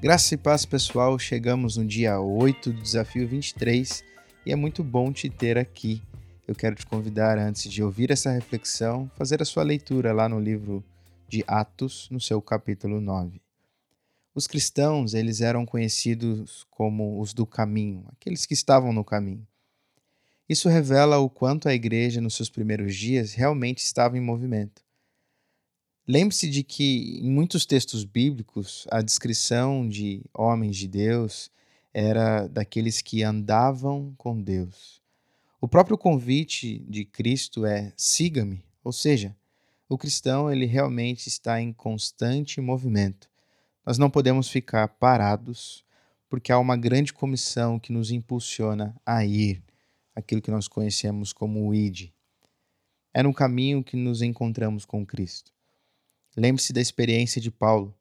Graça e paz, pessoal. Chegamos no dia 8 do desafio 23 e é muito bom te ter aqui. Eu quero te convidar, antes de ouvir essa reflexão, fazer a sua leitura lá no livro de Atos, no seu capítulo 9. Os cristãos, eles eram conhecidos como os do caminho, aqueles que estavam no caminho. Isso revela o quanto a igreja nos seus primeiros dias realmente estava em movimento. Lembre-se de que em muitos textos bíblicos a descrição de homens de Deus era daqueles que andavam com Deus. O próprio convite de Cristo é siga-me, ou seja, o cristão ele realmente está em constante movimento. Nós não podemos ficar parados, porque há uma grande comissão que nos impulsiona a ir, aquilo que nós conhecemos como o ID. É no caminho que nos encontramos com Cristo. Lembre-se da experiência de Paulo.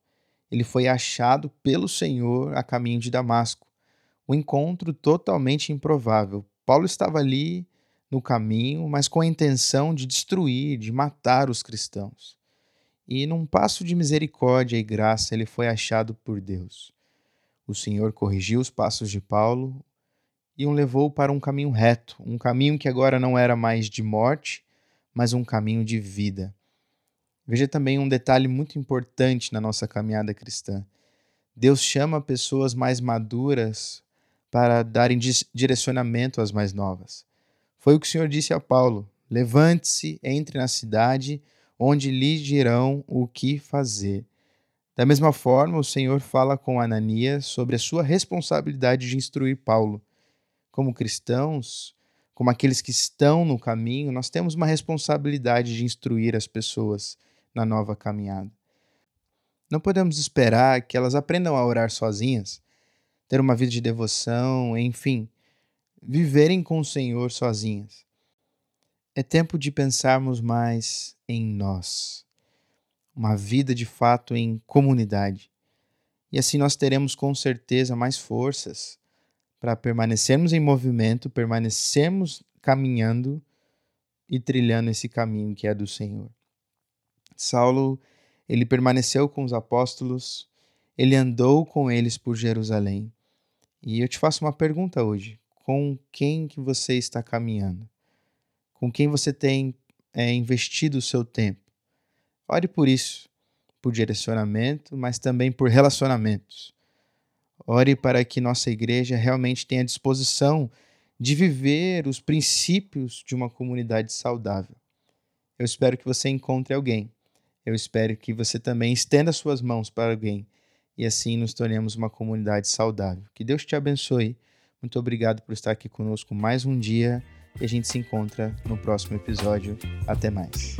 Ele foi achado pelo Senhor a caminho de Damasco. Um encontro totalmente improvável. Paulo estava ali no caminho, mas com a intenção de destruir, de matar os cristãos. E num passo de misericórdia e graça, ele foi achado por Deus. O Senhor corrigiu os passos de Paulo e o levou para um caminho reto, um caminho que agora não era mais de morte, mas um caminho de vida. Veja também um detalhe muito importante na nossa caminhada cristã. Deus chama pessoas mais maduras para darem direcionamento às mais novas. Foi o que o Senhor disse a Paulo: Levante-se, entre na cidade, onde lhe dirão o que fazer. Da mesma forma, o Senhor fala com Ananias sobre a sua responsabilidade de instruir Paulo. Como cristãos, como aqueles que estão no caminho, nós temos uma responsabilidade de instruir as pessoas na nova caminhada. Não podemos esperar que elas aprendam a orar sozinhas, ter uma vida de devoção, enfim, viverem com o Senhor sozinhas. É tempo de pensarmos mais em nós, uma vida de fato em comunidade. E assim nós teremos com certeza mais forças para permanecermos em movimento, permanecermos caminhando e trilhando esse caminho que é do Senhor. Saulo, ele permaneceu com os apóstolos, ele andou com eles por Jerusalém. E eu te faço uma pergunta hoje: com quem que você está caminhando? Com quem você tem é, investido o seu tempo? Ore por isso, por direcionamento, mas também por relacionamentos. Ore para que nossa igreja realmente tenha disposição de viver os princípios de uma comunidade saudável. Eu espero que você encontre alguém eu espero que você também estenda suas mãos para alguém e assim nos tornemos uma comunidade saudável. Que Deus te abençoe. Muito obrigado por estar aqui conosco mais um dia e a gente se encontra no próximo episódio. Até mais.